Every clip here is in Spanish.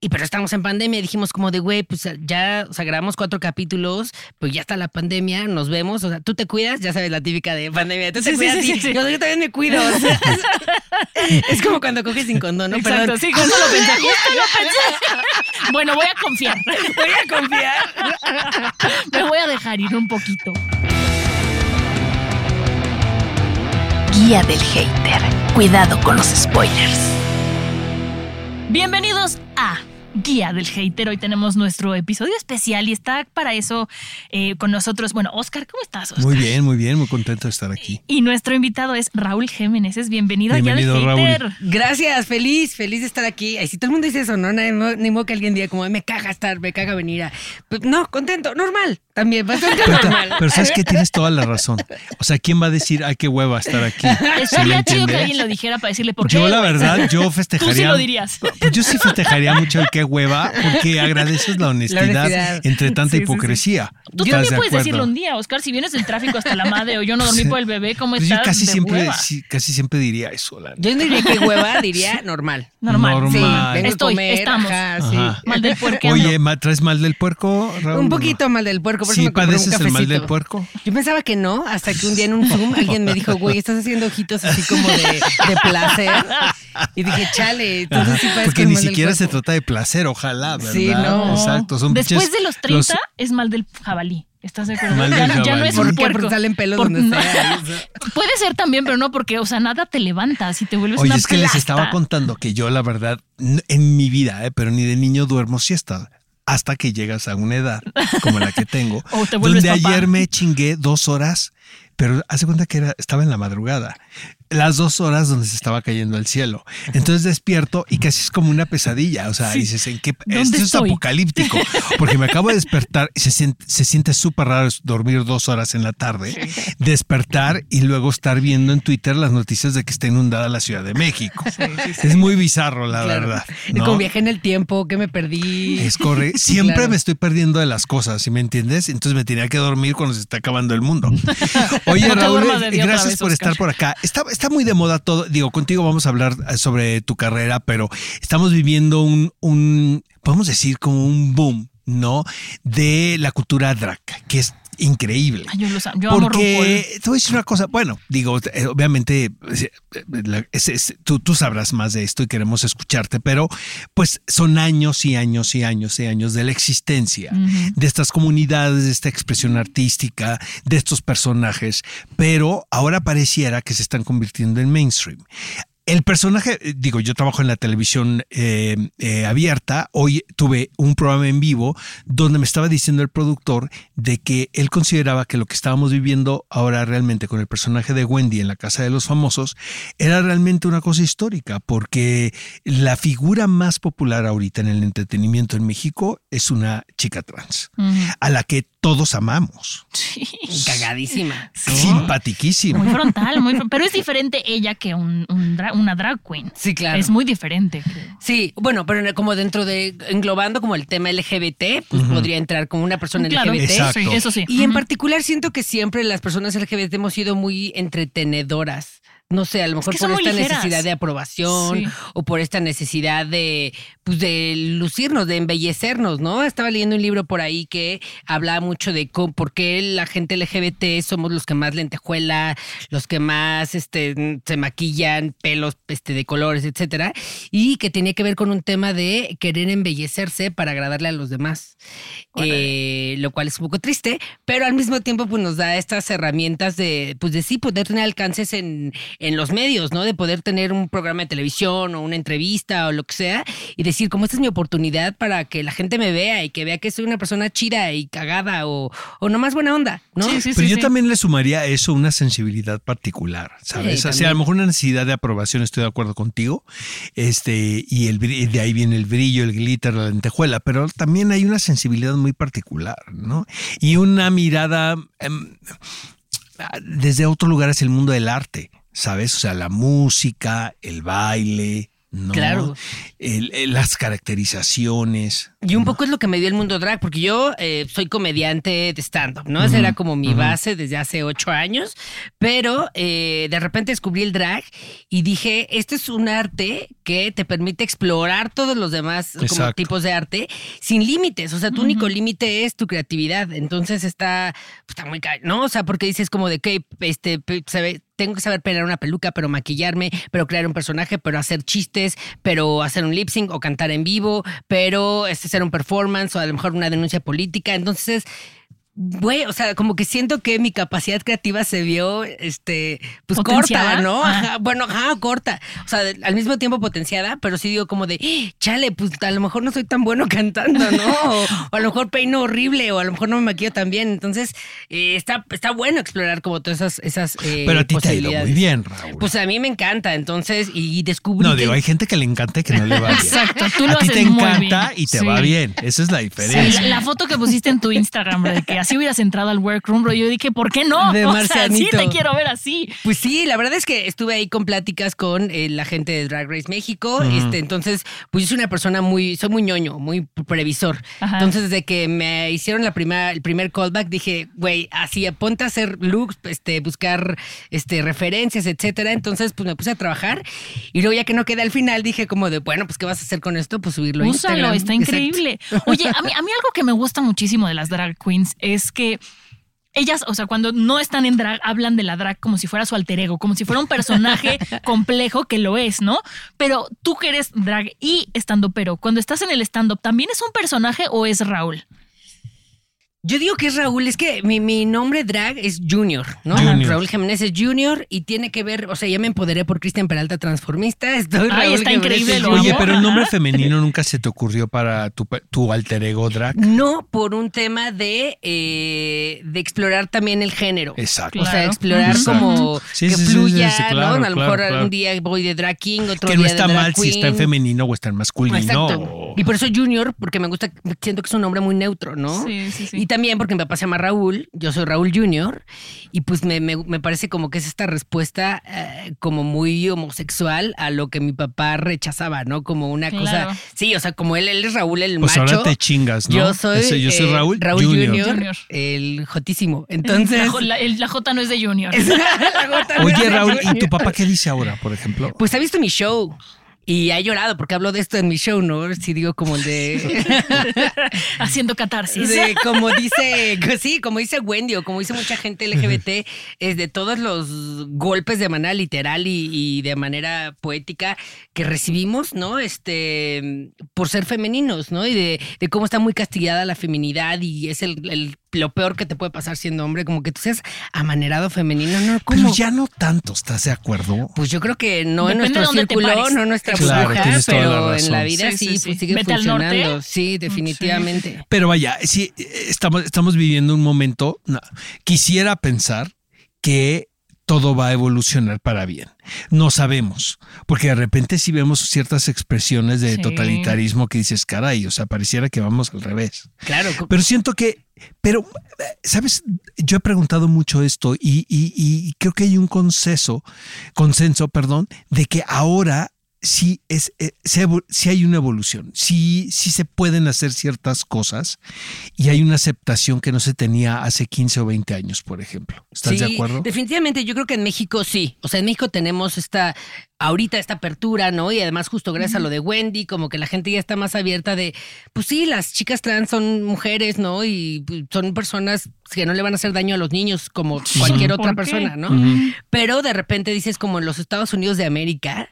Y pero estamos en pandemia, dijimos como de, güey, pues ya, o sea, grabamos cuatro capítulos, pues ya está la pandemia, nos vemos, o sea, tú te cuidas, ya sabes la típica de pandemia, tú te Sí, sí, cuidas sí, y sí, sí. Yo, yo también me cuido. o sea, es como cuando coges sin condón, ¿no? Exacto, Perdón. sí, justo lo pensé, justo lo pensé. Bueno, voy a confiar. Voy a confiar. Me voy a dejar ir un poquito. Guía del hater. Cuidado con los spoilers. Bienvenidos a Guía del Hater. Hoy tenemos nuestro episodio especial y está para eso eh, con nosotros. Bueno, Oscar, ¿cómo estás, Oscar? Muy bien, muy bien, muy contento de estar aquí. Y nuestro invitado es Raúl Jiménez. Es bienvenido, a Bienvenido, Guía del Hater. Raúl. Gracias, feliz, feliz de estar aquí. Ay, si todo el mundo dice eso, ¿no? Ni, ni modo que alguien diga como, "Ay, me caga estar, me caga venir a... Pues, no, contento, normal, también, bastante Pero, normal. pero sabes que tienes toda la razón. O sea, ¿quién va a decir, ay, qué hueva estar aquí? ¿Sí me Estaría chido que alguien lo dijera para decirle por qué. Yo la verdad, yo Tú festejaría. sí lo dirías. Pues yo sí festejaría mucho el qué hueva, porque agradeces la honestidad, honestidad. entre tanta Sí, sí, sí. hipocresía. Tú ¿Estás también de puedes decirlo un día, Oscar. Si vienes del tráfico hasta la madre o yo no dormí por el bebé, ¿cómo Pues yo estás? casi de siempre, hueva? sí, casi siempre diría eso. la Yo no diría que hueva, diría normal. Normal. Normal. Sí, Estoy, a comer, estamos. ajá, sí. Ajá. Mal del puerco. Oye, ¿ma- ¿traes mal del puerco, Raúl? Un poquito mal del puerco, por eso ¿Sí me un padeces el mal del puerco? Yo pensaba que no, hasta que un día en un Zoom alguien me dijo, güey, estás haciendo ojitos así como de, de placer. Y dije, chale, entonces sí porque ni siquiera se trata de placer, ojalá, ¿verdad? Sí, no. Exacto. Son Después de los 30 los- es mal del jabalí. ¿Estás de acuerdo? Mal ya, del ya no es jabalí. un ¿Por qué? puerco. Porque salen pelos Por- donde no. sea. Puede ser también, pero no porque, o sea, nada te levantas y te vuelves Oye, una es que les estaba contando que yo, la verdad, en mi vida, eh, pero ni de niño duermo siesta. Hasta que llegas a una edad como la que tengo, O te vuelves donde papá. ayer me chingué dos horas, pero hace cuenta que era, estaba en la madrugada, las dos horas donde se estaba cayendo el cielo. Entonces despierto y casi es como una pesadilla. O sea, Sí. dices, ¿en qué? ¿Dónde Esto es apocalíptico, porque me acabo de despertar y se siente, se siente súper raro dormir dos horas en la tarde, despertar y luego estar viendo en Twitter las noticias de que está inundada la Ciudad de México. Es muy bizarro, la Claro. verdad. ¿no? Como viajé en el tiempo, que me perdí. Es correcto. Siempre Claro. me estoy perdiendo de las cosas, ¿sí me entiendes? Entonces me tenía que dormir cuando se está acabando el mundo. Oye, No Raúl, gracias vez, por estar por acá. Está, está muy de moda todo. Digo, contigo vamos a hablar eh, sobre tu carrera, pero estamos viviendo un, un podemos decir, como un boom, ¿no? De la cultura drag, que es increíble. Ay, yo los amo. Yo amo. Porque te voy a decir una cosa, bueno, digo, eh, obviamente eh, la- es- es- tú, tú sabrás más de esto y queremos escucharte, pero pues son años y años y años y años de la existencia de estas comunidades, de esta expresión artística, de estos personajes, pero ahora pareciera que se están convirtiendo en mainstream. El personaje, eh, digo, yo trabajo en la televisión eh, eh, abierta. Hoy tuve un programa en vivo donde me estaba diciendo el productor de que él consideraba que lo que estábamos viviendo ahora realmente con el personaje de Wendy en la Casa de los Famosos era realmente una cosa histórica, porque la figura más popular ahorita en el entretenimiento en México es una chica trans, a la que todos amamos. Sí. Cagadísima. Simpatiquísima. Muy frontal, muy fron- Pero es diferente ella que un, un dra- una drag queen. Sí, claro. Es muy diferente. creo. Sí, bueno, pero como dentro de, englobando como el tema LGBT, pues podría entrar como una persona Claro, LGBT. Exacto. sí, eso sí. Y en particular siento que siempre las personas LGBT hemos sido muy entretenedoras. No sé, a lo mejor que por esta ligeras. necesidad de aprobación Sí. o por esta necesidad de, pues de lucirnos, de embellecernos, ¿no? Estaba leyendo un libro por ahí que hablaba mucho de cómo, por qué la gente LGBT somos los que más lentejuela, los que más este, se maquillan, pelos este, de colores, etcétera, y que tenía que ver con un tema de querer embellecerse para agradarle a los demás. Eh, lo cual es un poco triste, pero al mismo tiempo pues nos da estas herramientas de, pues de sí poder tener alcances en, en los medios, ¿no? De poder tener un programa de televisión o una entrevista o lo que sea y decir, como esta es mi oportunidad para que la gente me vea y que vea que soy una persona chida y cagada o, o nomás buena onda, ¿no? Sí, sí, Pero sí, yo sí. también le sumaría a eso una sensibilidad particular, ¿sabes? Sí, o sea, a lo mejor una necesidad de aprobación, estoy de acuerdo contigo, este, y el, de ahí viene el brillo, el glitter, la lentejuela, pero también hay una sensibilidad muy particular, ¿no? Y una mirada em, desde otro lugar es el mundo del arte, ¿sabes? O sea, la música, el baile, ¿no? Claro. El- el- las caracterizaciones. Y un poco es lo que me dio el mundo drag, porque yo eh, soy comediante de stand-up, ¿no? Esa era como mi base desde hace ocho años, pero eh, de repente descubrí el drag y dije, este es un arte que te permite explorar todos los demás como tipos de arte sin límites, o sea, tu único límite es tu creatividad, entonces está, está muy, ¿no? O sea, porque dices como de que, este, pe- sabe- tengo que saber peinar una peluca, pero maquillarme, pero crear un personaje, pero hacer chistes, pero hacer un lip sync o cantar en vivo, pero este hacer un performance o a lo mejor una denuncia política. Entonces, güey, o sea, como que siento que mi capacidad creativa se vio, este, pues ¿Potenciada? corta, ¿no? Ajá, bueno, ajá, corta. O sea, de- al mismo tiempo potenciada, pero sí digo como de, "Eh, chale, pues a lo mejor no soy tan bueno cantando, ¿no? O, o a lo mejor peino horrible, o a lo mejor no me maquillo tan bien. Entonces, eh, está, está bueno explorar como todas esas, esas eh, Pero a ti te ha ido muy bien, Raúl. Pues a mí me encanta, entonces, y descubrí no, que- digo, hay gente que le encanta y que no le va bien. Exacto, tú lo a ti te muy encanta bien. y te Sí. va bien. Esa es la Sí, diferencia. la, la foto que pusiste en tu Instagram, de que así hubieras entrado al workroom, bro, yo dije, ¿por qué no? De o sea, sí te quiero ver así. Pues sí, la verdad es que estuve ahí con pláticas con eh, la gente de Drag Race México. este, entonces, pues yo soy una persona muy, soy muy ñoño, muy previsor. Ajá. Entonces, desde que me hicieron la primera, el primer callback, dije, güey, así ponte a hacer looks, este, buscar este, referencias, etcétera. Entonces, pues me puse a trabajar. Y luego, ya que no quedé al final, dije como de, bueno, pues, ¿qué vas a hacer con esto? Pues subirlo a Úsalo, Instagram. está Exacto. increíble. Oye, a mí, a mí algo que me gusta muchísimo de las drag queens es que ellas, o sea, cuando no están en drag, hablan de la drag como si fuera su alter ego, como si fuera un personaje complejo que lo es, ¿no? Pero tú que eres drag y estando pero, cuando estás en el stand-up, ¿también es un personaje o es Raúl? Yo digo que es Raúl, es que mi, mi nombre drag es Junior, ¿no? Junior. Raúl Jiménez es Junior y tiene que ver, o sea, ya me empoderé por Cristian Peralta Transformista, estoy Ay, Raúl está Jiménez increíble, lo. Oye, pero el nombre femenino nunca se te ocurrió para tu, tu alter ego drag. No por un tema de, eh, de explorar también el género. Exacto. O sea, explorar Exacto. como Sí, que sí, fluya, sí, sí, ¿no? claro, A lo mejor claro. un día voy de drag king, otro Que día no está de drag mal si está en femenino o está en masculino. Exacto. Y por eso Junior, porque me gusta, siento que es un nombre muy neutro, ¿no? Sí, sí, sí. Y también porque mi papá se llama Raúl, yo soy Raúl Junior, y pues me, me- me parece como que es esta respuesta eh, como muy homosexual a lo que mi papá rechazaba, ¿no? Como una Claro. cosa. Sí, o sea, como él, él es Raúl el Pues macho. ahora te chingas, ¿no? Yo soy, Ese- yo soy eh, Raúl, Raúl Junior. El jotísimo. Entonces. la, J no es de Junior. La Oye, Raúl, ¿y Junior. tu papá qué dice ahora, por ejemplo? Pues ha visto mi show. Y ha llorado porque hablo de esto en mi show, ¿no? Si digo como el de. Haciendo catarsis. de como dice, sí, como dice Wendy o como dice mucha gente LGBT, es de todos los golpes de manera literal y, y de manera poética que recibimos, ¿no? Este, por ser femeninos, ¿no? Y de, de cómo está muy castigada la feminidad y es el, el- lo peor que te puede pasar siendo hombre, como que tú seas amanerado femenino, ¿no? Pero ¿Cómo? ya no tanto, ¿estás de acuerdo? Pues yo creo que no en Depende de nuestro círculo, no en nuestra Claro, burbuja, tienes toda la pero en la vida Sí, sí, sí, sí. pues sigue Vete funcionando. Sí, definitivamente. Pero vaya, sí, estamos, estamos viviendo un momento. no, quisiera pensar que todo va a evolucionar para bien. No sabemos, porque de repente sí vemos ciertas expresiones de Sí. totalitarismo que dices, caray, o sea, pareciera que vamos al revés. Claro. Pero siento que, pero, ¿sabes? Yo he preguntado mucho esto y, y- y creo que hay un consenso, consenso, perdón, de que ahora sí, es, eh, se sí hay una evolución, sí, sí se pueden hacer ciertas cosas y hay una aceptación que no se tenía hace 15 o 20 años, por ejemplo. ¿Estás de acuerdo? Definitivamente, yo creo que en México sí. O sea, en México tenemos esta, ahorita esta apertura, ¿no? Y además, justo gracias a lo de Wendy, como que la gente ya está más abierta de, pues sí, las chicas trans son mujeres, ¿no? Y pues, son personas que no le van a hacer daño a los niños como cualquier otra persona, ¿no? Ujú. Pero de repente dices como en los Estados Unidos de América,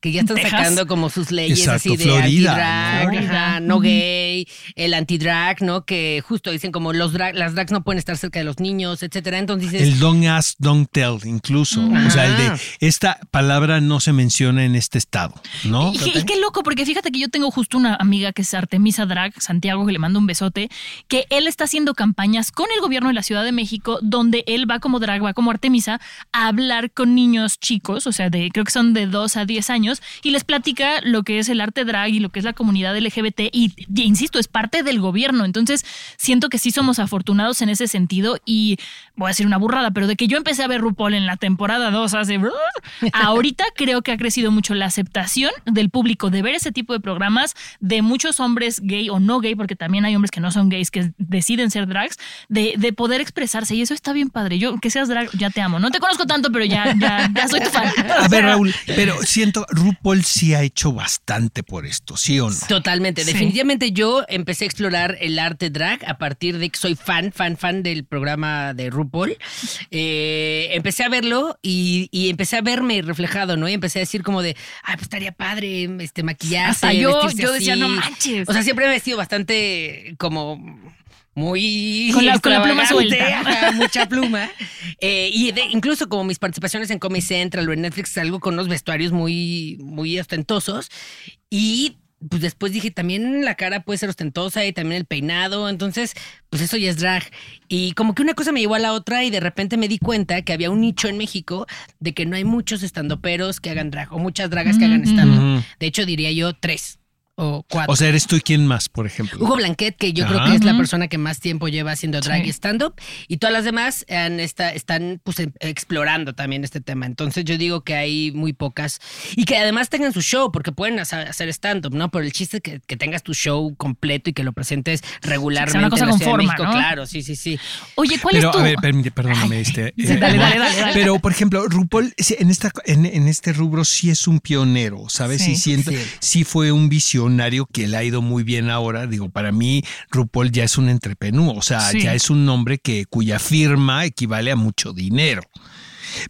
que ya están Texas. sacando como sus leyes Exacto, así de anti-drag, ¿no? ajá, no Ujú. gay, el anti-drag, ¿no? Que justo dicen como los drag, las drags no pueden estar cerca de los niños, etcétera. Entonces dices, El don't ask, don't tell, incluso. O sea, el de esta palabra no se menciona en este estado, ¿no? Y, y qué loco, porque fíjate que yo tengo justo una amiga que es Artemisa Drag, Santiago, que le mando un besote, que él está haciendo campañas con el gobierno de la Ciudad de México, donde él va como drag, va como Artemisa, a hablar con niños chicos, o sea, de creo que son de 2 a 10 años, y les platica lo que es el arte drag y lo que es la comunidad LGBT, y, y insisto, es parte del gobierno. Entonces, siento que sí somos afortunados en ese sentido, y voy a decir una burrada, pero de que yo empecé a ver RuPaul en la temporada 2 hace. Ahorita creo que ha crecido mucho la aceptación del público de ver ese tipo de programas, de muchos hombres gay o no gay, porque también hay hombres que no son gays que deciden ser drags, de, de poder expresarse. Y eso está bien padre. Yo, que seas drag, ya te amo. No te conozco tanto, pero ya, ya, ya soy tu fan. A ver, Raúl, pero siento, RuPaul sí ha hecho bastante por esto, ¿sí o no? Totalmente. Sí. Definitivamente yo empecé a explorar el arte drag a partir de que soy fan, fan, fan del programa de RuPaul. Eh, empecé a verlo y, y empecé a verme reflejado, ¿no? Y empecé a decir como de, ay, pues estaría padre este maquillaje. Hasta yo, yo decía, así". no manches. O sea, siempre me he vestido bastante como muy Con la- con la pluma suelta. mucha pluma. Eh, y de- incluso como mis participaciones en Comedy Central o en Netflix, salgo con unos vestuarios muy, muy ostentosos. Y pues después dije, también la cara puede ser ostentosa y también el peinado. Entonces, pues eso ya es drag. Y como que una cosa me llevó a la otra y de repente me di cuenta que había un nicho en México de que no hay muchos estandoperos que hagan drag o muchas dragas que hagan Ujú. stand Ujú. De hecho, diría yo tres o cuatro. O sea, eres tú y quién más, por ejemplo. Hugo Blanquet, que yo creo que es la persona que más tiempo lleva haciendo drag Sí. y stand-up, y todas las demás han- está- están pues, em- explorando también este tema. Entonces yo digo que hay muy pocas, y que además tengan su show, porque pueden hacer stand-up, ¿no? Pero el chiste es que, que tengas tu show completo y que lo presentes regularmente una cosa en la con Ciudad de forma, México. ¿no? Este, Claro, sí, sí, sí. Oye, ¿cuál Pero, es tu...? a ver, permite- perdóname, este. Sí, dale, dale, dale, dale. Pero, por ejemplo, RuPaul en, esta, en, en este rubro sí es un pionero, ¿sabes? Sí. y siento, Sí. sí fue un visionario que le ha ido muy bien ahora. Digo, para mí, RuPaul ya es un entrepenú, o sea, Sí. ya es un nombre que, cuya firma equivale a mucho dinero.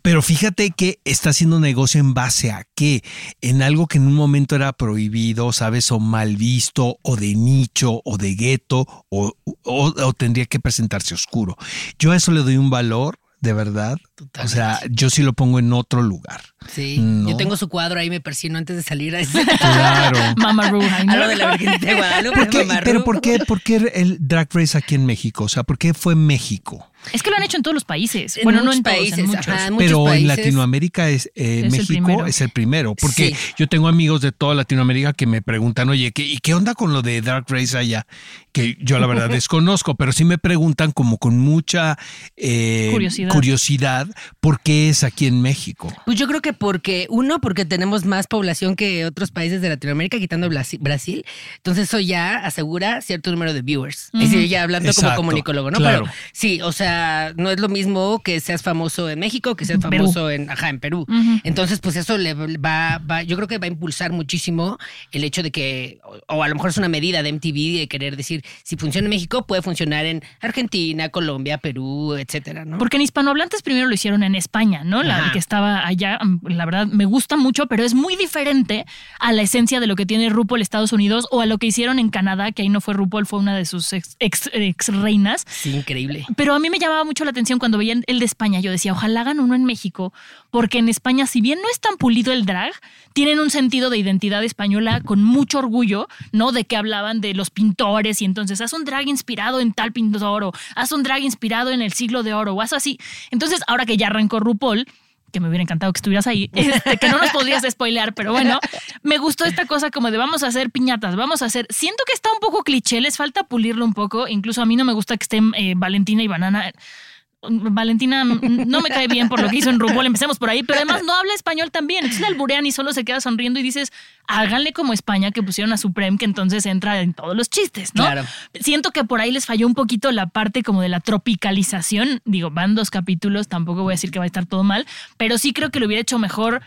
Pero fíjate que está haciendo negocio en base a qué? En algo que en un momento era prohibido, ¿sabes? O mal visto, o de nicho, o de gueto, o, o- o tendría que presentarse oscuro. Yo a eso le doy un valor, de verdad. O sea, yo sí lo pongo en otro lugar. Sí, No. yo tengo su cuadro ahí, me persino antes de salir a ese. Claro. Mama Ru, a lo de la Virgen de Guadalupe. ¿Por qué- Mamá pero. ¿por qué, ¿por qué el Drag Race aquí en México? O sea, ¿por qué fue México? Es que lo han hecho en todos los países. En bueno, no en todos, países, en muchos. ajá, en muchos Pero en. Latinoamérica es, eh, Es el México primero. es el primero. Porque Sí. yo tengo amigos de toda Latinoamérica que me preguntan, oye, ¿qué, ¿y qué onda con lo de Drag Race allá? Que yo la verdad desconozco, pero sí me preguntan como con mucha eh, Curiosidad. curiosidad por qué es aquí en México. Pues yo creo que porque, uno, porque tenemos más población que otros países de Latinoamérica, quitando Brasil. Entonces eso ya asegura cierto número de viewers. Es decir, ya hablando como comunicólogo, ¿no? claro. Pero sí, o sea, no es lo mismo que seas famoso en México que seas Perú. famoso en, ajá, en Perú. Entonces, pues eso le va, va, yo creo que va a impulsar muchísimo el hecho de que, o, o a lo mejor es una medida de MTV de querer decir, si funciona en México, puede funcionar en Argentina, Colombia, Perú, etcétera, ¿no? Porque en hispanohablantes primero lo hicieron en España, ¿no? La Ajá. que estaba allá, la verdad me gusta mucho, pero es muy diferente a la esencia de lo que tiene RuPaul Estados Unidos o a lo que hicieron en Canadá, que ahí no fue RuPaul, fue una de sus ex, ex- ex reinas. Sí, increíble. Pero a mí me llamaba mucho la atención cuando veía el de España. Yo decía, ojalá hagan uno en México, porque en España, si bien no es tan pulido el drag, tienen un sentido de identidad española con mucho orgullo, ¿no? De que hablaban de los pintores y entonces haz un drag inspirado en tal pintor o haz un drag inspirado en el siglo de oro o haz así. Entonces, ahora que ya arrancó RuPaul, que me hubiera encantado que estuvieras ahí, este, que no nos podrías spoilear, pero bueno, me gustó esta cosa como de vamos a hacer piñatas, vamos a hacer. Siento que está un poco cliché, les falta pulirlo un poco. Incluso a mí no me gusta que estén eh, Valentina y Banana. Valentina no me cae bien por lo que hizo en RuPaul, empecemos por ahí, pero además no habla español también. Entonces la alburean y solo se queda sonriendo y dices, háganle como España que pusieron a Supreme, que entonces entra en todos los chistes, ¿no? Claro. Siento que por ahí les falló un poquito la parte como de la tropicalización. Digo, van dos capítulos, tampoco voy a decir que va a estar todo mal, pero sí creo que lo hubiera hecho mejor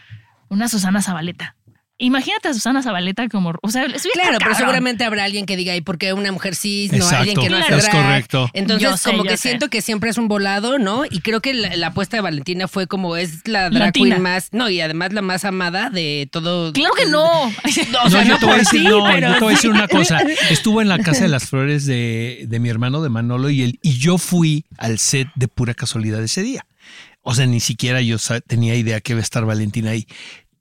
una Susana Zabaleta. Imagínate a Susana Zabaleta como, o sea, hubiera Claro, pero cabrón. seguramente habrá alguien que diga, ¿y por qué una mujer cis? No, Exacto, alguien que no hace es correcto. Entonces, Yo como que sé. siento que siempre es un volado, ¿no? Y creo que la, la apuesta de Valentina fue como es la drag Latina. queen más, no, y además la más amada de todo. Claro que no. O No, yo te voy a decir, ti, no, pero yo te voy a decir una cosa. Estuvo en la Casa de las Flores de, de mi hermano de Manolo y él, y yo fui al set de pura casualidad ese día. O sea, ni siquiera yo tenía idea que iba a estar Valentina ahí.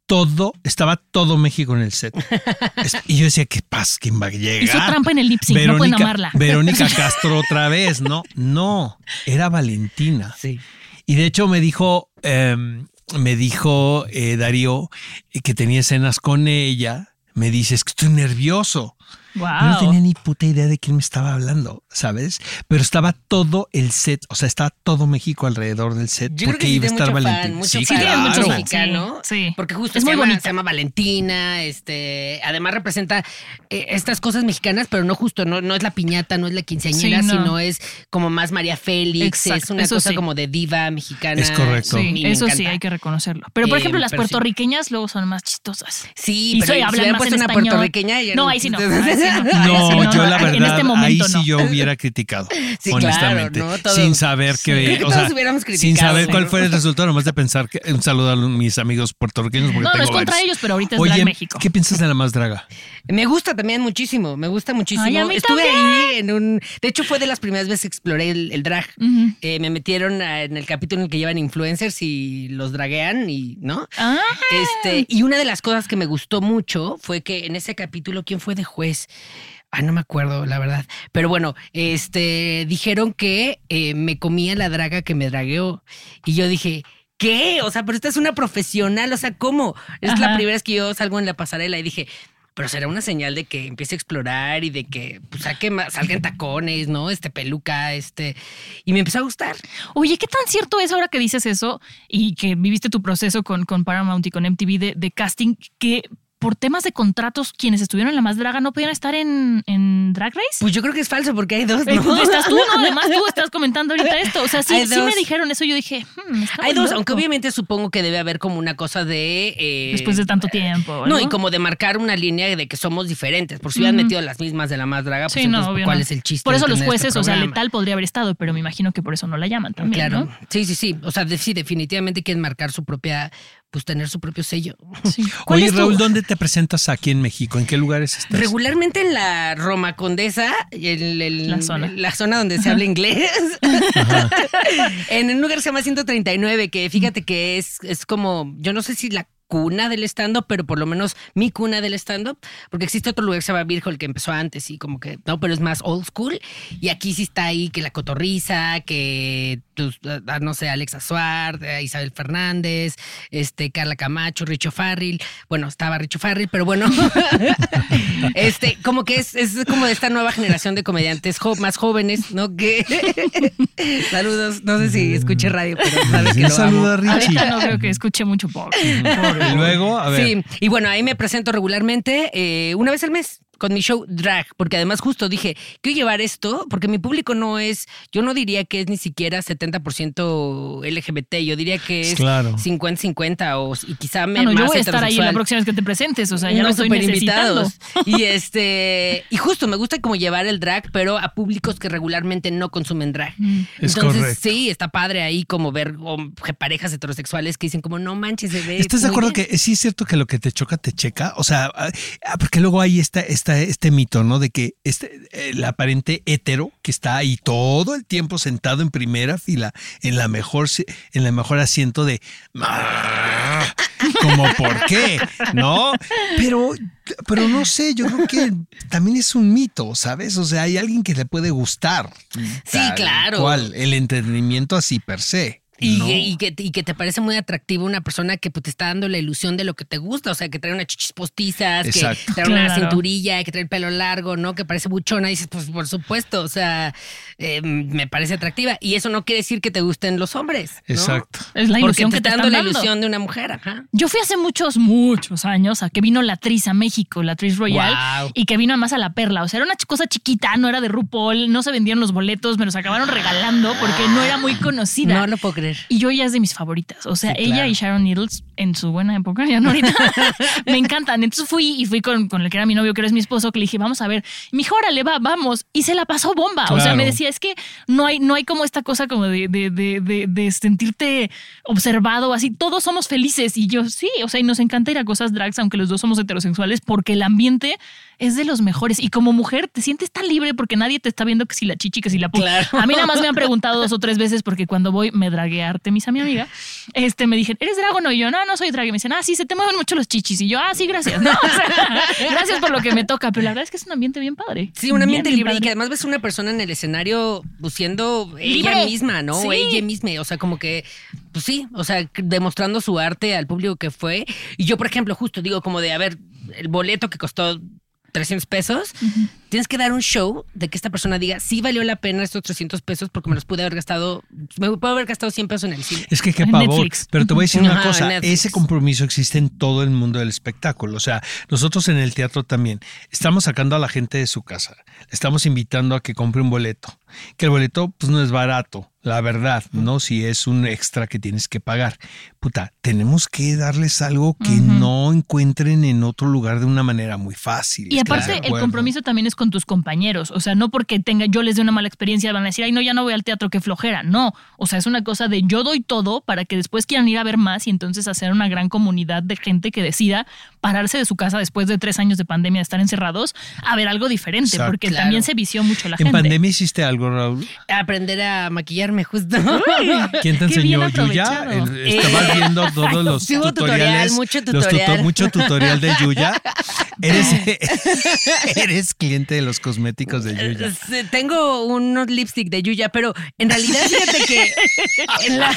Todo, estaba todo México en el set. Y yo decía, ¿qué pasa? ¿Quién va a llegar? Hizo trampa en el lip sync, no pueden amarla. Verónica Castro otra vez, ¿no? No, era Valentina. Sí. Y de hecho me dijo, em, me dijo eh, Darío eh, que tenía escenas con ella. Me dice, es que estoy nervioso. Yo no Wow. tenía ni puta idea de quién me estaba hablando, ¿sabes? Pero estaba todo el set, o sea, estaba todo México alrededor del set Yo creo porque que sí iba a estar mucho fan, Valentina. mucho sí, fan. claro. mucho mexicano. Sí, sí. Porque justo Es se, muy llama, bonita. se llama Valentina, este, además representa eh, estas cosas mexicanas, pero no justo, no, no es la piñata, no es la quinceañera, Sí, no. sino es como más María Félix, Exacto, es una eso cosa sí. como de diva mexicana. Es correcto. Sí, eso sí, hay que reconocerlo. Pero, por Eh, ejemplo, las puertorriqueñas luego son más chistosas. Sí, Y pero soy- si hablan más puesto en una español. puertorriqueña ya No, ahí sí no. Sí no, sí No, yo la verdad, En este momento ahí no. sí yo hubiera criticado, Sí, honestamente, claro, ¿no? Sin saber que, que o sea, sin saber cuál ¿no? fue el resultado, nomás de pensar que un saludo a mis amigos puertorriqueños porque No, no tengo es contra varios. ellos, pero ahorita es Oye, Drag México. ¿qué piensas de la más draga? Me gusta también muchísimo, me gusta muchísimo. Ay, a mí Estuve también. ahí en un. De hecho, fue de las primeras veces que exploré el, el drag. Eh, me metieron a- en el capítulo en el que llevan influencers y los draguean y, ¿no? Ah, Este, y una de las cosas que me gustó mucho fue que en ese capítulo, ¿quién fue de juez? Ah, no me acuerdo, la verdad. Pero bueno, este, dijeron que eh, me comía la draga que me dragueó. Y yo dije, ¿qué? O sea, pero esta es una profesional, o sea, ¿cómo? Es la primera vez que yo salgo en la pasarela y dije, pero será una señal de que empiece a explorar y de que pues, saque más, salga en tacones, ¿no? Este peluca, este. Y me empezó a gustar. Oye, ¿qué tan cierto es ahora que dices eso y que viviste tu proceso con, con Paramount y con MTV de, de casting que por temas de contratos quienes estuvieron en la más draga no podían estar en, en Drag Race? Pues yo creo que es falso porque hay dos, Eh, ¿no? Estás tú, ¿no? Además tú estás comentando ahorita esto. O sea, sí, me dijeron eso. Yo dije, hmm, está Hay dos, loco. aunque obviamente supongo que debe haber como una cosa de. eh, Después de tanto tiempo. No, y como de marcar una línea de que somos diferentes. Por si hubieran metido las mismas de la más draga, pues Sí, no, entonces, obvio ¿cuál no. es el chiste? Por eso los este jueces, o sea, letal podría haber estado, pero me imagino que por eso no la llaman también, Claro. ¿no? Sí, sí, sí. O sea, de- sí, definitivamente quieren marcar su propia. Pues tener su propio sello. Sí. ¿Cuál Oye, tu- Raúl, ¿dónde te presentas aquí en México? ¿En qué lugares estás? Regularmente en la Roma Condesa, el, el- La zona. la zona donde se habla inglés, en un lugar que se llama 139, que fíjate que es, es como, yo no sé si la cuna del stand-up, pero por lo menos mi cuna del stand-up, porque existe otro lugar que se llama Virgil que empezó antes y como que, no, pero es más old school, y aquí sí está ahí que la cotorriza, que, pues, ah, no sé, Alexa Suárez, eh, Isabel Fernández, este, Carla Camacho, Richo Farril, bueno, estaba Richo Farril, pero bueno, este, como que es, es como de esta nueva generación de comediantes jo- más jóvenes, ¿no? Que saludos, no sé si escuche radio, pero sabe que lo amo. Saluda a Richie. Ahorita no creo que escuche mucho pop. Y luego, a ver. Sí, y bueno, ahí me presento regularmente eh, una vez al mes con mi show drag, porque además justo dije, quiero llevar esto, porque mi público no es, yo no diría que es ni siquiera 70% LGBT, yo diría que es Claro. 50-50 o y quizá me, Ah, no, yo más voy a estar ahí la próxima vez que te presentes, o sea, ya No, estoy súper necesitando. Y este, y justo me gusta como llevar el drag, pero a públicos que regularmente no consumen drag. Es Entonces, correcto. sí, está padre ahí como ver o, parejas heterosexuales que dicen como no manches, se ve. ¿Estás de acuerdo bien". que sí es cierto que lo que te choca te checa? O sea, ah, porque luego hay esta, esta, este mito, ¿no? De que este, el aparente hetero que está ahí todo el tiempo sentado en primera fila, en la mejor, en el mejor asiento de como por qué, ¿no? Pero, pero no sé, yo creo que también es un mito, ¿sabes? O sea, hay alguien que le puede gustar. Sí, claro. cual, el entretenimiento así per se. Y, ¿no? que, y, que, y que te parece muy atractivo una persona que pues, te está dando la ilusión de lo que te gusta, o sea, que trae unas chichis postizas, Exacto. que trae una cinturilla, que trae el pelo largo, ¿no? Que parece buchona, y dices, pues por supuesto, o sea, eh, me parece atractiva. Y eso no quiere decir que te gusten los hombres. ¿no? Exacto. Es la Porque ilusión te que te está están dando la dando. ilusión de una mujer, ajá. Yo fui hace muchos, muchos años a que vino la actriz a México, la actriz Royal, y que vino además a la perla. O sea, era una cosa chiquita, no era de RuPaul, no se vendían los boletos, me los acabaron regalando porque no era muy conocida. No lo puedo creer. Y yo ella es de mis favoritas. O sea, Sí, ella claro. y Sharon Needles en su buena época, ya no ahorita, me encantan. Entonces fui y fui con, con el que era mi novio, que es mi esposo, que le dije, vamos a ver. Y me dijo, órale, va, vamos. Y se la pasó bomba. O sea, me decía, es que no hay, no hay como esta cosa como de, de, de, de, de sentirte observado, así. Todos somos felices. Y yo, sí, o sea, y nos encanta ir a cosas drags, aunque los dos somos heterosexuales, porque el ambiente es de los mejores. Y como mujer te sientes tan libre porque nadie te está viendo que si la chichi, que si la pu- A mí nada más me han preguntado dos o tres veces porque cuando voy me dragué a Artemisa, mi amiga, este, me dicen, ¿eres drago? No, y yo, no, no soy drag. Y me dicen, ah, sí, se te mueven mucho los chichis. Y yo, ah, sí, gracias. No, o sea, gracias por lo que me toca. Pero la verdad es que es un ambiente bien padre. Sí, un ambiente Bien, bien libre y que además ves una persona en el escenario pues, siendo Libre. ella misma, ¿no? Sí. O ella misma, o sea, como que, pues sí, o sea, demostrando su arte al público que fue. Y yo, por ejemplo, justo digo como de, a ver, el boleto que costó 300 pesos, tienes que dar un show de que esta persona diga, sí valió la pena estos 300 pesos porque me los pude haber gastado, me puedo haber gastado 100 pesos en el cine. Es que qué pavor. Netflix. Pero te voy a decir una cosa, Netflix. ese compromiso existe en todo el mundo del espectáculo. O sea, nosotros en el teatro también estamos sacando a la gente de su casa. Le estamos invitando a que compre un boleto. Que el boleto pues no es barato, la verdad, ¿no? Si es un extra que tienes que pagar. Puta, tenemos que darles algo que no encuentren en otro lugar de una manera muy fácil. Y ¿estás aparte, el compromiso también es con tus compañeros. O sea, no porque tenga, yo les dé una mala experiencia, van a decir, ay, no, ya no voy al teatro, qué flojera. No. O sea, es una cosa de yo doy todo para que después quieran ir a ver más y entonces hacer una gran comunidad de gente que decida pararse de su casa después de tres años de pandemia, de estar encerrados, a ver algo diferente, Exacto. porque Claro. también se vició mucho la ¿En gente. pandemia hiciste algo, Raúl? Aprender a maquillarme justo. ¿Quién te enseñó Yuya? Estabas Eh, viendo todos los sí tutorial, tutoriales. mucho los tuto- tutorial. mucho tutorial de Yuya. Eres, eres cliente de los cosméticos de Yuya. Sí, Tengo unos lipstick de Yuya, pero en realidad fíjate que en la-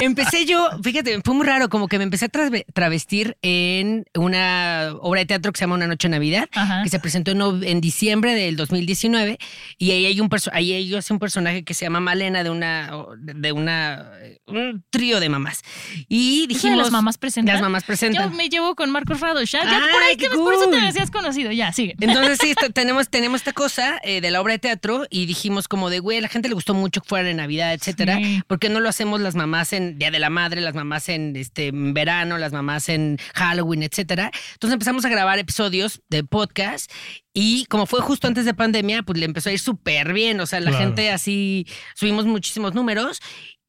empecé yo, fíjate, fue muy raro, como que me empecé a trave- travestir en una obra de teatro que se llama Una Noche de Navidad, Ajá. que se presentó en, en diciembre del 2019, y ahí hay un ahí hay- yo hace un personaje que se llama Malena de una de una un trío de mamás. Y ¿Eso de dijimos las mamás presentan? Las mamás Yo presentan. me llevo con Marcos Rados, ya, ya Ay, por ahí te ves, por eso te cool. me hacías conocido, ya, sigue. Entonces sí, tenemos, tenemos esta cosa eh, de la obra de teatro y dijimos como de, güey, a la gente le gustó mucho que fuera de Navidad, etcétera. Sí. ¿Por qué no lo hacemos las mamás en Día de la Madre, las mamás en este en verano, las mamás en Halloween, etcétera? Entonces empezamos a grabar episodios de podcast y como fue justo antes de pandemia, pues le empezó a ir súper bien. O sea, la Claro. gente así, subimos muchísimos números.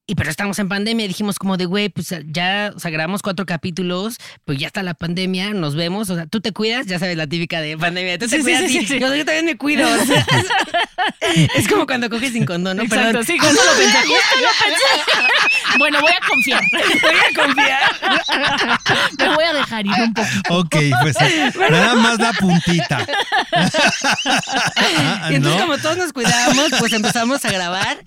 Y pero estamos en pandemia, dijimos como de, güey, pues ya, o sea, grabamos cuatro capítulos, pues ya está la pandemia, nos vemos, o sea, tú te cuidas, ya sabes la típica de pandemia, tú te Sí, sí, cuidas sí, y sí, sí. Yo, yo también me cuido. o sea, es como cuando coges sin condón, ¿no? Exacto, Perdón. sí, justo lo pensé, justo lo pensé. Bueno, voy a confiar. Voy a confiar. Me voy a dejar ir un poco. Ok, pues nada más la puntita. Y entonces, ¿No? como todos nos cuidábamos, pues empezamos a grabar.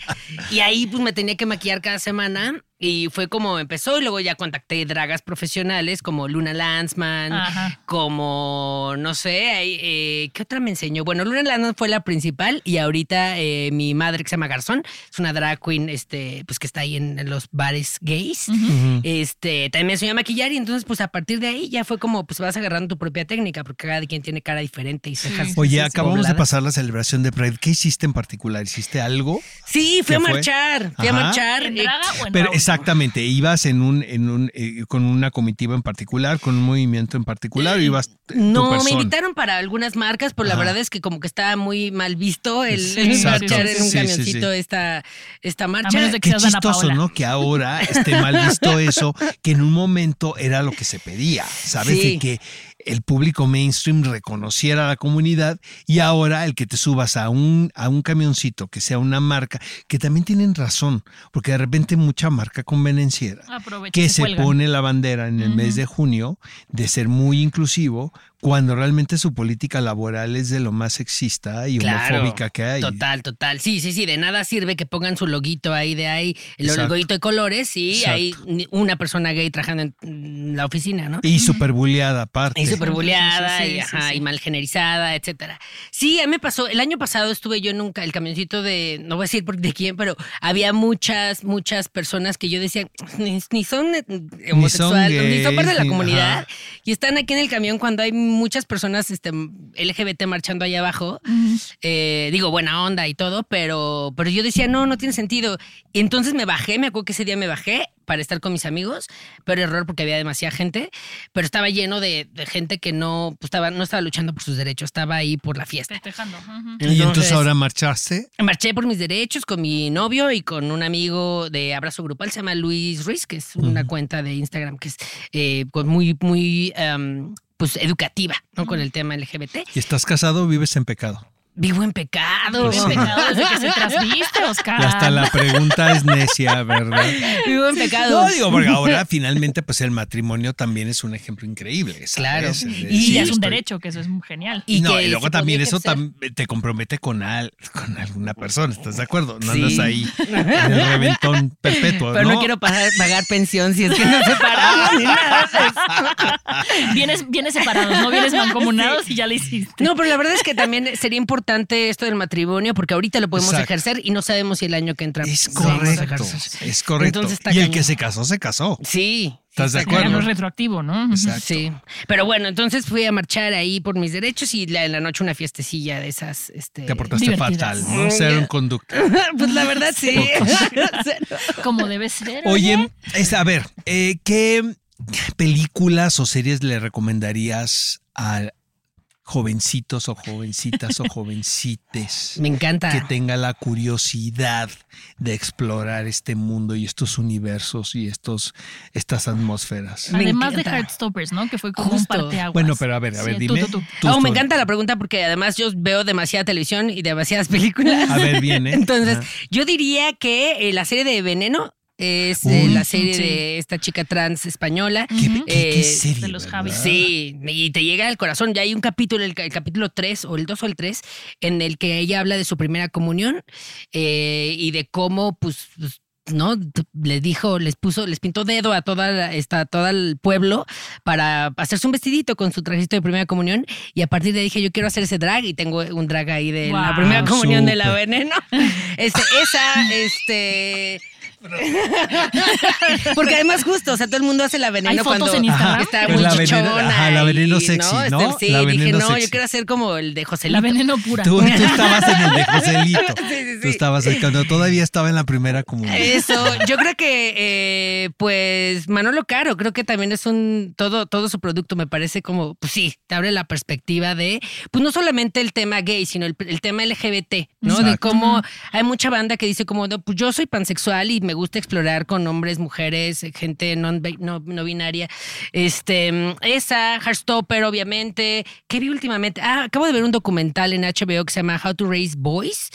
Y ahí, pues me tenía que maquillar cada semana. Y fue como empezó. Y luego ya contacté dragas profesionales como Luna Lanzman, Ajá. como, no sé, ahí, eh, ¿qué otra me enseñó? Bueno, Luna Lanzman fue la principal. Y ahorita eh, mi madre, que se llama Garzón, es una drag queen, este, pues que está ahí en, en los bares gays. Este, también me enseñó a maquillar y entonces pues a partir de ahí ya fue como pues vas agarrando tu propia técnica porque cada quien tiene cara diferente y cejas. Oye, acabamos de pobladas. pasar la celebración de Pride. ¿Qué hiciste en particular? ¿Hiciste algo? Sí, fui ¿Qué a fue? marchar, fui a marchar. ¿En eh, o en Pero? Exactamente, ¿ibas en un, en un, eh, con una comitiva en particular, con un movimiento en particular ibas eh, tu no, me invitaron para algunas marcas, pero la verdad es que como que estaba muy mal visto el, Sí, el exacto. marchar en un Sí, camioncito sí. esta, esta A marcha. menos de que Qué chistoso. ¿no? Que ahora esté mal visto eso, que en un momento era lo que se pedía, ¿sabes? Sí. De que el público mainstream reconociera a la comunidad y ahora el que te subas a un, a un camioncito que sea una marca, que también tienen razón, porque de repente mucha marca convenenciera Aprovecha, que se pone la bandera en el mes de junio de ser muy inclusivo cuando realmente su política laboral es de lo más sexista y Claro, homofóbica que hay. Total, total. Sí, sí, sí. De nada sirve que pongan su loguito ahí de ahí, el Exacto. loguito de colores y Exacto. hay ni- una persona gay trabajando en la oficina, ¿no? Y súper bulleada aparte. Y súper buleada Sí, sí, sí, y, sí, ajá, sí. y mal generizada, etcétera. Sí, a mí me pasó. El año pasado estuve yo en un el camioncito de, no voy a decir por- de quién, pero había muchas, muchas personas que yo decía, ni, ni son homosexuales, ni son, parte de la ni- comunidad. ajá. Y están aquí en el camión cuando hay muchas personas este, LGBT marchando allá abajo. Eh, digo, buena onda y todo, pero, pero yo decía, no, no tiene sentido. Y entonces me bajé, me acuerdo que ese día me bajé para estar con mis amigos, pero error porque había demasiada gente, pero estaba lleno de, de gente que no, pues, estaba, no estaba luchando por sus derechos, estaba ahí por la fiesta. Festejando. ujú. y entonces ahora marchaste. Marché por mis derechos con mi novio y con un amigo de abrazo grupal, se llama Luis Ruiz, que es una cuenta de Instagram que es eh, con muy, muy, pues educativa, ¿no? Con el tema LGBT. ¿Y estás casado o vives en pecado? Vivo en pecado. Vivo en pecado desde que se trasviste, Oscar. Y hasta la pregunta es necia, ¿verdad? Vivo en pecado. No, digo, porque ahora finalmente pues el matrimonio también es un ejemplo increíble. ¿sabes? Claro. Es Y decir, Y ya es un estoy- derecho, que eso es genial. Y no, y luego también eso tam- te compromete con, al- con alguna persona, ¿estás de acuerdo? No Sí. andas ahí en el reventón perpetuo, Pero no, ¿no? quiero pagar, pagar pensión si es que no separamos ni nada. Vienes, vienes separados, no vienes mancomunados y ya lo hiciste. No, pero la verdad es que también sería importante esto del matrimonio porque ahorita lo podemos Exacto. ejercer y no sabemos si el año que entra Es correcto, es correcto. Entonces está y el que se casó, se casó. Sí. ¿Estás de acuerdo? No es retroactivo, ¿no? Exacto. Sí, pero bueno, entonces fui a marchar ahí por mis derechos y la, en la noche una fiestecilla de esas. Este... Te aportaste Divertidas. fatal, ¿no? Ser un conducto. pues la verdad sí. Como debe ser. Oye, es, a ver, eh, ¿qué películas o series le recomendarías a jovencitos o jovencitas o jovencites Me encanta. que tenga la curiosidad de explorar este mundo y estos universos y estos estas atmósferas? Me Además de. Heartstoppers, ¿no? Que fue como un Justo. parteaguas. Bueno, pero a ver, a ver, Sí, dime. tú, Oh, me encanta la pregunta porque además yo veo demasiada televisión y demasiadas películas. A ver, bien, ¿eh? Entonces, yo diría que eh, la serie de Veneno es Uy. eh, la serie Sí. de esta chica trans española. ¿Qué, qué- qué Eh, serie, de los? Javis. Sí, y te llega al corazón. Ya hay un capítulo, el, ca- el capítulo 3 o el 2 o el 3, en el que ella habla de su primera comunión eh, y de cómo, pues, pues, ¿no? Les dijo, les puso, les pintó dedo a toda la- esta, todo el pueblo para hacerse un vestidito con su trajecito de primera comunión. Y a partir de ahí dije, yo quiero hacer ese drag y tengo un drag ahí de la primera comunión de la veneno. Este, esa, este. Porque además justo, o sea, todo el mundo hace la veneno Hay fotos cuando en Instagram. está muy la veneno- chichona ajá, la veneno sexy, Este, ¿no? sí, La dije, veneno no, sexy. yo quiero hacer como el de José La veneno pura. Tú, tú estabas en el de Joselito. Sí, sí, Tú sí. estabas ahí cuando todavía estaba en la primera comunidad. Eso, yo creo que, eh, pues, Manolo Caro, creo que también es un, todo, todo su producto me parece como, pues sí, te abre la perspectiva de, pues no solamente el tema gay, sino el, el tema LGBT, ¿no? De Exacto. cómo hay mucha banda que dice como, no, pues yo soy pansexual y me gusta explorar con hombres, mujeres, gente non, no, no binaria. Este, esa, Heartstopper, obviamente. ¿Qué vi últimamente? Ah, acabo de ver un documental en HBO que se llama How to Raise Boys,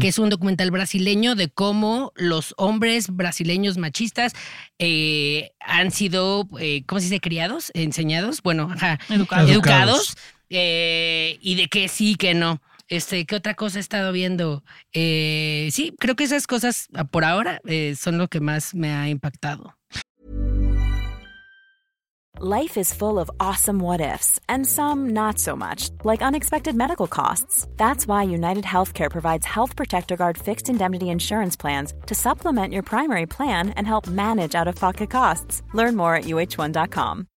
que es un documental brasileño de cómo los hombres brasileños machistas eh, han sido, eh, ¿cómo se dice? Criados, enseñados, bueno, ajá, Educados. educados, eh, y de que sí, que no. Este, ¿qué otra cosa he estado viendo? Eh, sí, creo que esas cosas ah, por ahora eh, son lo que más me ha impactado. Life is full of awesome what ifs, and some not so much, like unexpected medical costs. That's why United Healthcare provides Health Protector Guard fixed indemnity insurance plans to supplement your primary plan and help manage out of pocket costs. Learn more at uh1.com.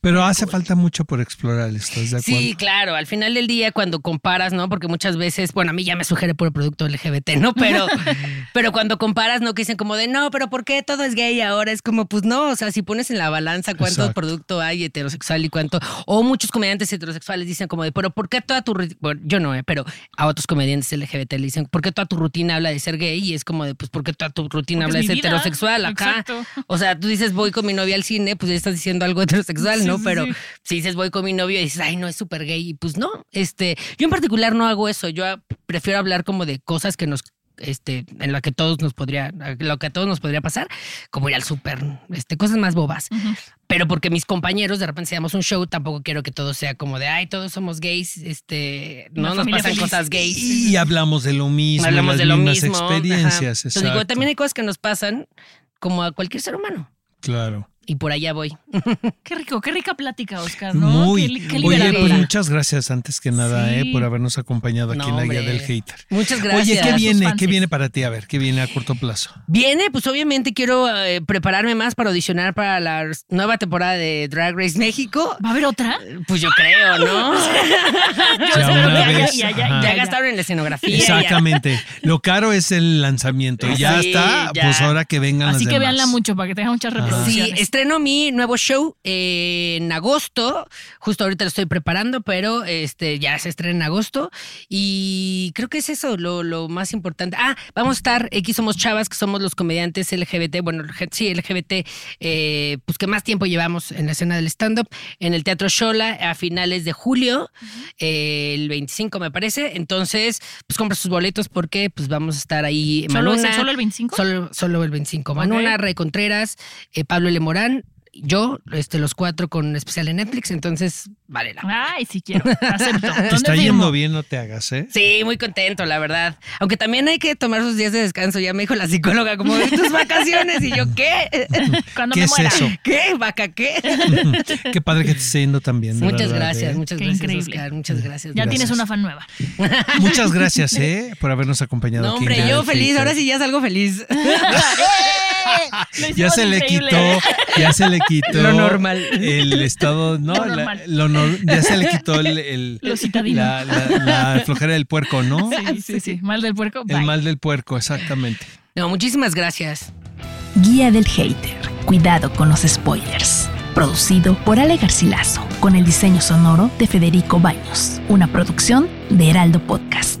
Pero hace falta mucho por explorar, ¿estás de acuerdo? Sí, claro, al final del día cuando comparas, ¿no? Porque muchas veces, bueno, a mí ya me sugiere por el producto LGBT, ¿no? Pero, pero cuando comparas, ¿no? Que dicen como de, no, pero ¿por qué todo es gay ahora? Es como, pues no, o sea, si pones en la balanza cuánto Exacto. producto hay heterosexual y cuánto, o muchos comediantes heterosexuales dicen como de, pero ¿por qué toda tu, bueno, yo no, ¿eh? Pero a otros comediantes LGBT le dicen, ¿por qué toda tu rutina habla de ser gay? Y es como de, pues, ¿por qué toda tu rutina Porque habla de ser vida. heterosexual? Acá. Exacto. O sea, tú dices, voy con mi novia al cine, pues ya estás diciendo algo heterosexual, Sí, ¿no? sí, Pero sí. si dices voy con mi novio y dices, ay, no, es súper gay, y pues no. Este, yo en particular no hago eso. Yo ah, prefiero hablar como de cosas que nos, este, en la que todos nos podría, lo que a todos nos podría pasar, como ir al súper, este, cosas más bobas. Pero porque mis compañeros de repente si damos un show, tampoco quiero que todo sea como de, ay, todos somos gays, este, Una no nos pasan feliz. cosas gays. Y hablamos de lo mismo, Hablamos las de lo mismas mismo. experiencias. Entonces, digo, también hay cosas que nos pasan como a cualquier ser humano. Claro. Y por allá voy. Qué rico, qué rica plática, Oscar, ¿no? Muy. Qué, qué Oye, pues muchas gracias antes que nada, Sí. eh, por habernos acompañado aquí No, en la guía hombre. del hater. Muchas gracias. Oye, ¿qué viene? ¿Qué viene para ti? A ver, ¿qué viene a corto plazo? Viene, pues obviamente quiero eh, prepararme más para audicionar para la nueva temporada de Drag Race México. ¿Va a haber otra? Pues yo creo, ¿no? Yo Ya una vez, ya haya. gastaron en la escenografía. ya. Exactamente. Lo caro es el lanzamiento. Ya Sí, está, ya. pues ahora que vengan las Así que demás. véanla mucho para que tenga muchas Sí, reproducciones. Estreno mi nuevo show eh, en agosto. Justo ahorita lo estoy preparando, pero este ya se estrena en agosto. Y creo que es eso lo, lo más importante. Ah, vamos a estar, aquí somos chavas, que somos los comediantes LGBT, bueno, sí, LGBT, eh, pues que más tiempo llevamos en la escena del stand-up, en el Teatro Shola a finales de julio, eh, el 25 me parece. Entonces, pues compra sus boletos porque pues vamos a estar ahí. ¿Solo, Manuna, ¿Solo el 25? Solo, solo el 25. Manuna, Ok. Rey Contreras, Pablo L. Morán, yo, este, los cuatro con especial en Netflix, entonces vale la. Ay, sí quiero. Acepto. Te ¿Dónde está firmo? yendo bien, no te hagas, ¿eh? Sí, muy contento, la verdad. Aunque también hay que tomar sus días de descanso. Ya me dijo la psicóloga, como de tus vacaciones. Y yo, ¿qué? Cuando ¿Qué me es muera. eso? ¿Qué? ¿Vaca qué? Qué padre que te esté yendo también. muchas verdad, gracias, ¿eh? muchas Qué gracias, increíble. Oscar. Muchas gracias. Ya Gracias. tienes una fan nueva. Muchas gracias, ¿eh? Por habernos acompañado No, hombre, yo feliz. Ahora sí ya salgo feliz. Ya se le quitó, ya se le quitó Lo normal. el estado, no, Lo La- lo ya se le quitó el, el- Lo la, la- la flojera del puerco, ¿no? Sí, sí, sí. Mal del puerco. El mal del puerco, exactamente. No, muchísimas gracias. Guía del Hater. Cuidado con los spoilers. Producido por Ale Garcilaso, con el diseño sonoro de Federico Baños. Una producción de Heraldo Podcast.